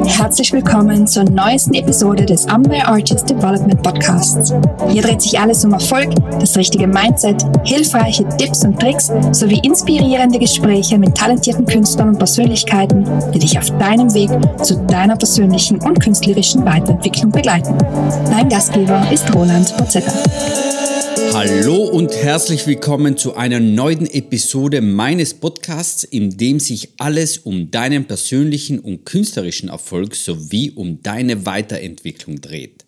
Herzlich willkommen zur neuesten Episode des Amway Artist Development Podcasts. Hier dreht sich alles um Erfolg, das richtige Mindset, hilfreiche Tipps und Tricks sowie inspirierende Gespräche mit talentierten Künstlern und Persönlichkeiten, die dich auf deinem Weg zu deiner persönlichen und künstlerischen Weiterentwicklung begleiten. Dein Gastgeber ist Roland Pozetta. Hallo und herzlich willkommen zu einer neuen Episode meines Podcasts, in dem sich alles um deinen persönlichen und künstlerischen Erfolg sowie um deine Weiterentwicklung dreht.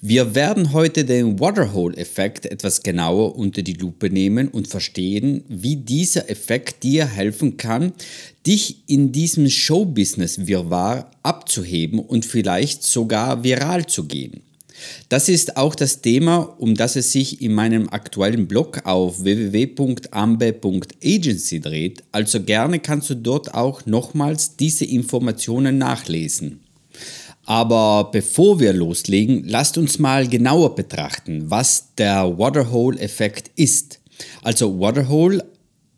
Wir werden heute den Waterhole-Effekt etwas genauer unter die Lupe nehmen und verstehen, wie dieser Effekt dir helfen kann, dich in diesem Showbusiness-Wirrwarr abzuheben und vielleicht sogar viral zu gehen. Das ist auch das Thema, um das es sich in meinem aktuellen Blog auf www.ambe.agency dreht, also gerne kannst du dort auch nochmals diese Informationen nachlesen. Aber bevor wir loslegen, lasst uns mal genauer betrachten, was der Waterhole-Effekt ist. Also Waterhole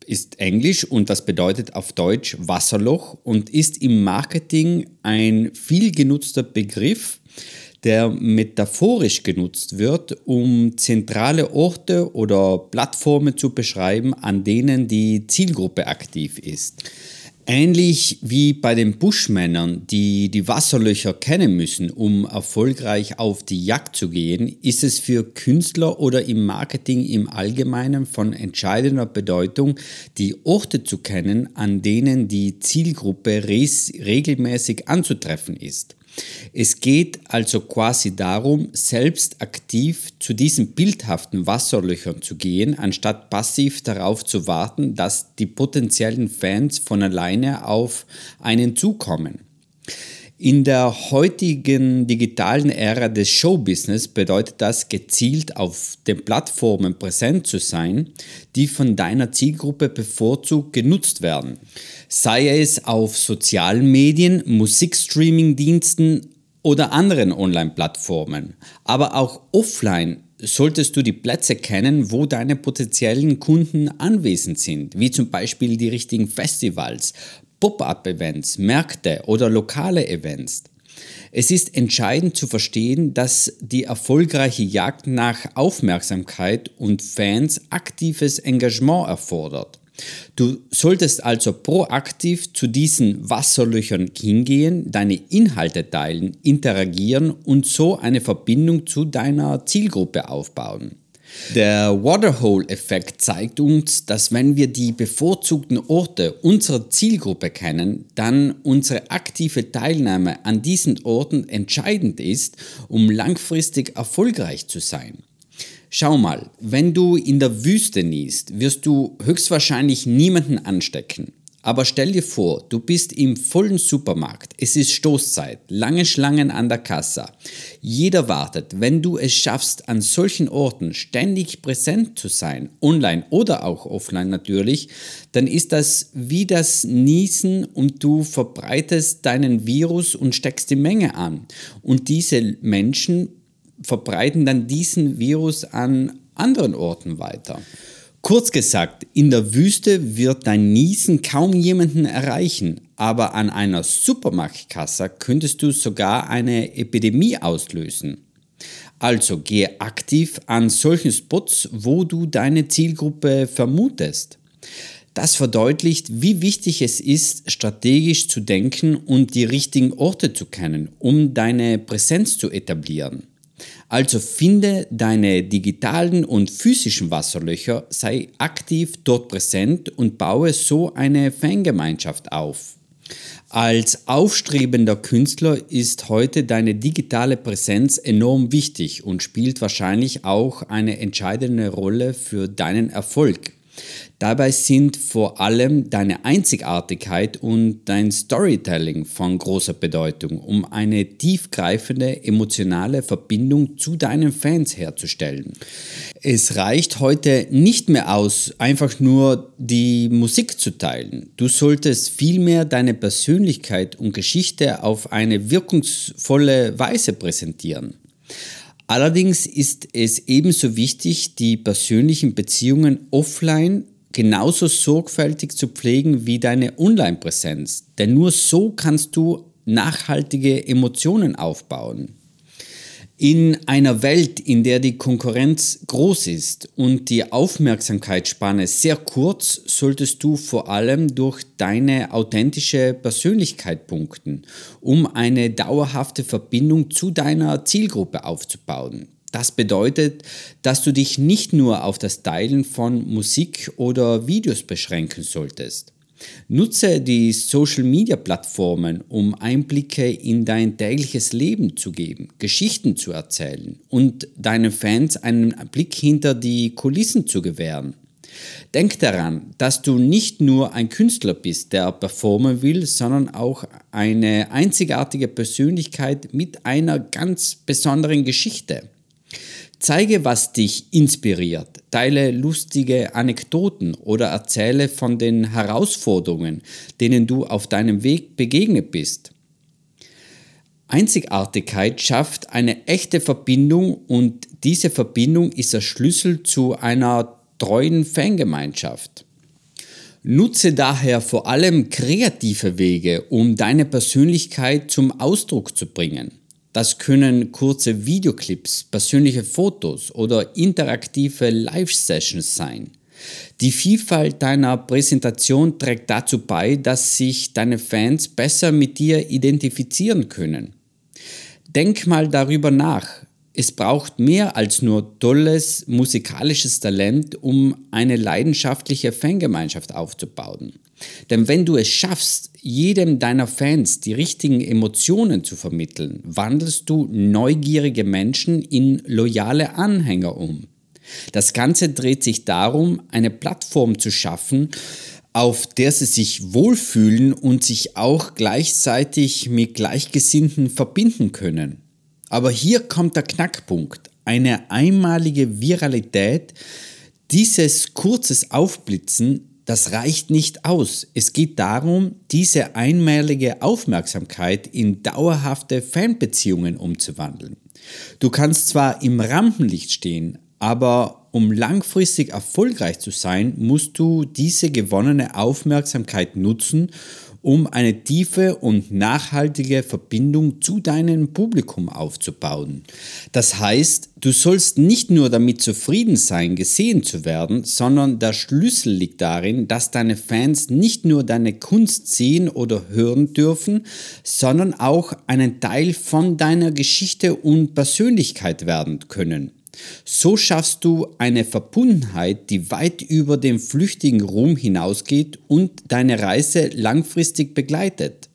ist Englisch und das bedeutet auf Deutsch Wasserloch und ist im Marketing ein viel genutzter Begriff, der metaphorisch genutzt wird, um zentrale Orte oder Plattformen zu beschreiben, an denen die Zielgruppe aktiv ist. Ähnlich wie bei den Buschmännern, die die Wasserlöcher kennen müssen, um erfolgreich auf die Jagd zu gehen, ist es für Künstler oder im Marketing im Allgemeinen von entscheidender Bedeutung, die Orte zu kennen, an denen die Zielgruppe regelmäßig anzutreffen ist. Es geht also quasi darum, selbst aktiv zu diesen bildhaften Wasserlöchern zu gehen, anstatt passiv darauf zu warten, dass die potenziellen Fans von alleine auf einen zukommen. In der heutigen digitalen Ära des Showbusiness bedeutet das gezielt auf den Plattformen präsent zu sein, die von deiner Zielgruppe bevorzugt genutzt werden. Sei es auf sozialen Medien, Musikstreaming-Diensten oder anderen Online-Plattformen. Aber auch offline solltest du die Plätze kennen, wo deine potenziellen Kunden anwesend sind, wie zum Beispiel die richtigen Festivals, Pop-up-Events, Märkte oder lokale Events. Es ist entscheidend zu verstehen, dass die erfolgreiche Jagd nach Aufmerksamkeit und Fans aktives Engagement erfordert. Du solltest also proaktiv zu diesen Wasserlöchern hingehen, deine Inhalte teilen, interagieren und so eine Verbindung zu deiner Zielgruppe aufbauen. Der Waterhole-Effekt zeigt uns, dass wenn wir die bevorzugten Orte unserer Zielgruppe kennen, dann unsere aktive Teilnahme an diesen Orten entscheidend ist, um langfristig erfolgreich zu sein. Schau mal, wenn du in der Wüste niest, wirst du höchstwahrscheinlich niemanden anstecken. Aber stell dir vor, du bist im vollen Supermarkt, es ist Stoßzeit, lange Schlangen an der Kasse. Jeder wartet, wenn du es schaffst, an solchen Orten ständig präsent zu sein, online oder auch offline natürlich, dann ist das wie das Niesen und du verbreitest deinen Virus und steckst die Menge an. Und diese Menschen verbreiten dann diesen Virus an anderen Orten weiter. Kurz gesagt, in der Wüste wird dein Niesen kaum jemanden erreichen, aber an einer Supermarktkasse könntest du sogar eine Epidemie auslösen. Also gehe aktiv an solchen Spots, wo du deine Zielgruppe vermutest. Das verdeutlicht, wie wichtig es ist, strategisch zu denken und die richtigen Orte zu kennen, um deine Präsenz zu etablieren. Also finde deine digitalen und physischen Wasserlöcher, sei aktiv dort präsent und baue so eine Fangemeinschaft auf. Als aufstrebender Künstler ist heute deine digitale Präsenz enorm wichtig und spielt wahrscheinlich auch eine entscheidende Rolle für deinen Erfolg. Dabei sind vor allem deine Einzigartigkeit und dein Storytelling von großer Bedeutung, um eine tiefgreifende emotionale Verbindung zu deinen Fans herzustellen. Es reicht heute nicht mehr aus, einfach nur die Musik zu teilen. Du solltest vielmehr deine Persönlichkeit und Geschichte auf eine wirkungsvolle Weise präsentieren. Allerdings ist es ebenso wichtig, die persönlichen Beziehungen offline genauso sorgfältig zu pflegen wie deine Online-Präsenz. Denn nur so kannst du nachhaltige Emotionen aufbauen. In einer Welt, in der die Konkurrenz groß ist und die Aufmerksamkeitsspanne sehr kurz, solltest du vor allem durch deine authentische Persönlichkeit punkten, um eine dauerhafte Verbindung zu deiner Zielgruppe aufzubauen. Das bedeutet, dass du dich nicht nur auf das Teilen von Musik oder Videos beschränken solltest. Nutze die Social-Media-Plattformen, um Einblicke in dein tägliches Leben zu geben, Geschichten zu erzählen und deinen Fans einen Blick hinter die Kulissen zu gewähren. Denk daran, dass du nicht nur ein Künstler bist, der performen will, sondern auch eine einzigartige Persönlichkeit mit einer ganz besonderen Geschichte. Zeige, was dich inspiriert, teile lustige Anekdoten oder erzähle von den Herausforderungen, denen du auf deinem Weg begegnet bist. Einzigartigkeit schafft eine echte Verbindung und diese Verbindung ist der Schlüssel zu einer treuen Fangemeinschaft. Nutze daher vor allem kreative Wege, um deine Persönlichkeit zum Ausdruck zu bringen. Das können kurze Videoclips, persönliche Fotos oder interaktive Live-Sessions sein. Die Vielfalt deiner Präsentation trägt dazu bei, dass sich deine Fans besser mit dir identifizieren können. Denk mal darüber nach. Es braucht mehr als nur tolles musikalisches Talent, um eine leidenschaftliche Fangemeinschaft aufzubauen. Denn wenn du es schaffst, jedem deiner Fans die richtigen Emotionen zu vermitteln, wandelst du neugierige Menschen in loyale Anhänger um. Das Ganze dreht sich darum, eine Plattform zu schaffen, auf der sie sich wohlfühlen und sich auch gleichzeitig mit Gleichgesinnten verbinden können. Aber hier kommt der Knackpunkt. Eine einmalige Viralität, dieses kurzes Aufblitzen das reicht nicht aus. Es geht darum, diese einmalige Aufmerksamkeit in dauerhafte Fanbeziehungen umzuwandeln. Du kannst zwar im Rampenlicht stehen, aber um langfristig erfolgreich zu sein, musst du diese gewonnene Aufmerksamkeit nutzen um eine tiefe und nachhaltige Verbindung zu deinem Publikum aufzubauen. Das heißt, du sollst nicht nur damit zufrieden sein, gesehen zu werden, sondern der Schlüssel liegt darin, dass deine Fans nicht nur deine Kunst sehen oder hören dürfen, sondern auch einen Teil von deiner Geschichte und Persönlichkeit werden können. So schaffst du eine Verbundenheit, die weit über den flüchtigen Ruhm hinausgeht und deine Reise langfristig begleitet.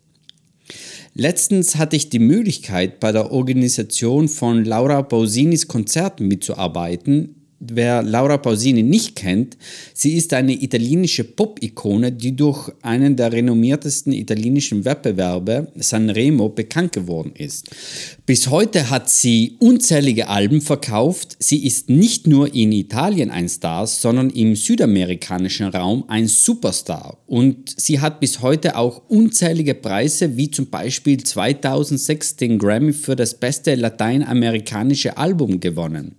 Letztens hatte ich die Möglichkeit, bei der Organisation von Laura Pausinis Konzerten mitzuarbeiten, wer Laura Pausini nicht kennt, sie ist eine italienische Pop-Ikone, die durch einen der renommiertesten italienischen Wettbewerbe, Sanremo, bekannt geworden ist. Bis heute hat sie unzählige Alben verkauft. Sie ist nicht nur in Italien ein Star, sondern im südamerikanischen Raum ein Superstar. Und sie hat bis heute auch unzählige Preise, wie zum Beispiel 2006 den Grammy für das beste lateinamerikanische Album gewonnen.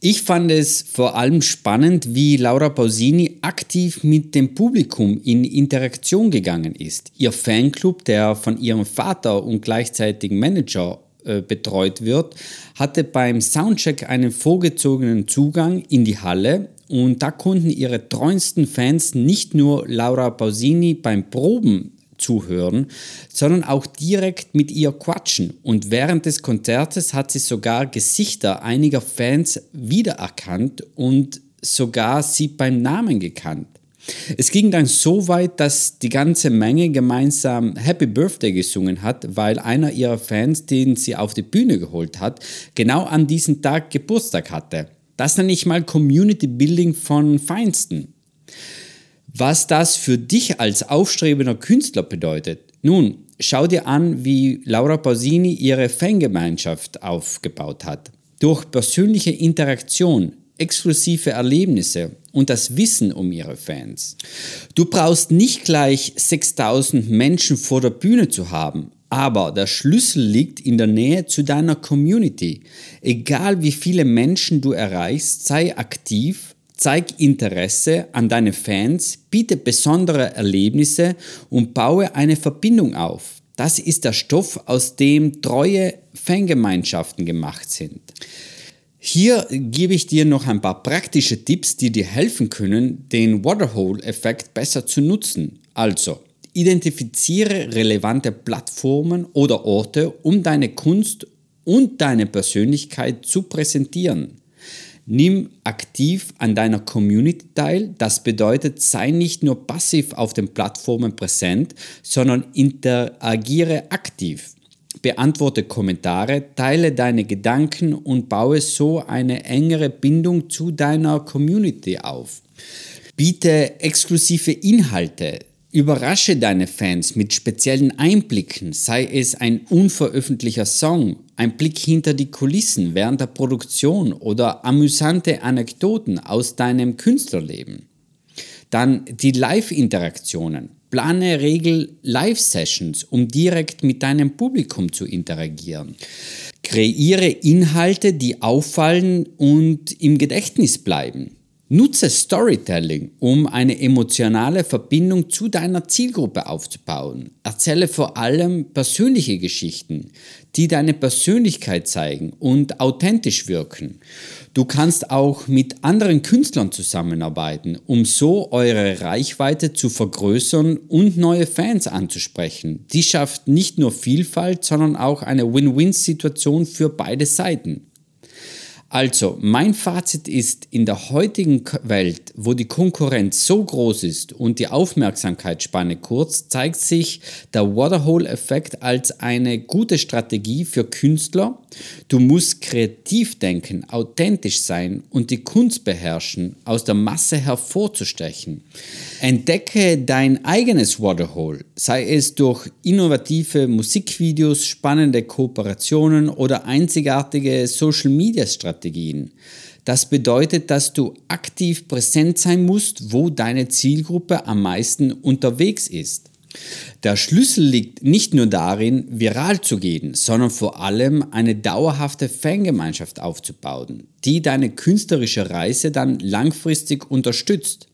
Ich fand es vor allem spannend, wie Laura Pausini aktiv mit dem Publikum in Interaktion gegangen ist. Ihr Fanclub, der von ihrem Vater und gleichzeitig Manager äh, betreut wird, hatte beim Soundcheck einen vorgezogenen Zugang in die Halle und da konnten ihre treuesten Fans nicht nur Laura Pausini beim Proben zuhören, sondern auch direkt mit ihr quatschen. Und während des Konzertes hat sie sogar Gesichter einiger Fans wiedererkannt und sogar sie beim Namen gekannt. Es ging dann so weit, dass die ganze Menge gemeinsam Happy Birthday gesungen hat, weil einer ihrer Fans, den sie auf die Bühne geholt hat, genau an diesem Tag Geburtstag hatte. Das nenne ich mal Community Building von Feinsten. Was das für dich als aufstrebender Künstler bedeutet? Nun, schau dir an, wie Laura Pausini ihre Fangemeinschaft aufgebaut hat. Durch persönliche Interaktion, exklusive Erlebnisse und das Wissen um ihre Fans. Du brauchst nicht gleich 6000 Menschen vor der Bühne zu haben, aber der Schlüssel liegt in der Nähe zu deiner Community. Egal wie viele Menschen du erreichst, sei aktiv Zeig Interesse an deine Fans, biete besondere Erlebnisse und baue eine Verbindung auf. Das ist der Stoff, aus dem treue Fangemeinschaften gemacht sind. Hier gebe ich dir noch ein paar praktische Tipps, die dir helfen können, den Waterhole-Effekt besser zu nutzen. Also, identifiziere relevante Plattformen oder Orte, um deine Kunst und deine Persönlichkeit zu präsentieren. Nimm aktiv an deiner Community teil. Das bedeutet, sei nicht nur passiv auf den Plattformen präsent, sondern interagiere aktiv. Beantworte Kommentare, teile deine Gedanken und baue so eine engere Bindung zu deiner Community auf. Biete exklusive Inhalte, Überrasche deine Fans mit speziellen Einblicken, sei es ein unveröffentlichter Song, ein Blick hinter die Kulissen während der Produktion oder amüsante Anekdoten aus deinem Künstlerleben. Dann die Live-Interaktionen. Plane regel Live-Sessions, um direkt mit deinem Publikum zu interagieren. Kreiere Inhalte, die auffallen und im Gedächtnis bleiben. Nutze Storytelling, um eine emotionale Verbindung zu deiner Zielgruppe aufzubauen. Erzähle vor allem persönliche Geschichten, die deine Persönlichkeit zeigen und authentisch wirken. Du kannst auch mit anderen Künstlern zusammenarbeiten, um so eure Reichweite zu vergrößern und neue Fans anzusprechen. Die schafft nicht nur Vielfalt, sondern auch eine Win-Win-Situation für beide Seiten. Also, mein Fazit ist, in der heutigen Welt, wo die Konkurrenz so groß ist und die Aufmerksamkeitsspanne kurz, zeigt sich der Waterhole-Effekt als eine gute Strategie für Künstler. Du musst kreativ denken, authentisch sein und die Kunst beherrschen, aus der Masse hervorzustechen. Entdecke dein eigenes Waterhole, sei es durch innovative Musikvideos, spannende Kooperationen oder einzigartige Social-Media-Strategien. Das bedeutet, dass du aktiv präsent sein musst, wo deine Zielgruppe am meisten unterwegs ist. Der Schlüssel liegt nicht nur darin, viral zu gehen, sondern vor allem eine dauerhafte Fangemeinschaft aufzubauen, die deine künstlerische Reise dann langfristig unterstützt.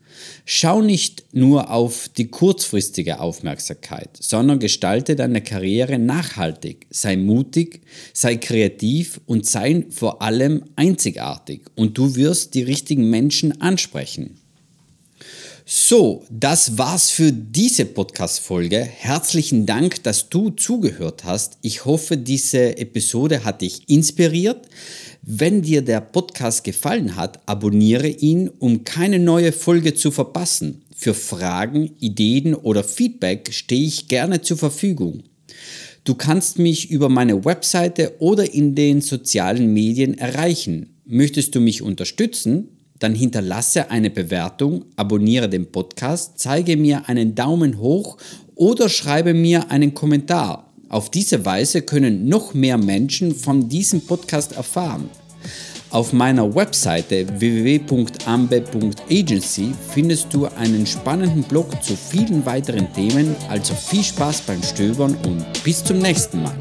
Schau nicht nur auf die kurzfristige Aufmerksamkeit, sondern gestalte deine Karriere nachhaltig. Sei mutig, sei kreativ und sei vor allem einzigartig und du wirst die richtigen Menschen ansprechen. So, das war's für diese Podcast-Folge. Herzlichen Dank, dass du zugehört hast. Ich hoffe, diese Episode hat dich inspiriert. Wenn dir der Podcast gefallen hat, abonniere ihn, um keine neue Folge zu verpassen. Für Fragen, Ideen oder Feedback stehe ich gerne zur Verfügung. Du kannst mich über meine Webseite oder in den sozialen Medien erreichen. Möchtest du mich unterstützen? Dann hinterlasse eine Bewertung, abonniere den Podcast, zeige mir einen Daumen hoch oder schreibe mir einen Kommentar. Auf diese Weise können noch mehr Menschen von diesem Podcast erfahren. Auf meiner Webseite www.ambe.agency findest du einen spannenden Blog zu vielen weiteren Themen, also viel Spaß beim Stöbern und bis zum nächsten Mal.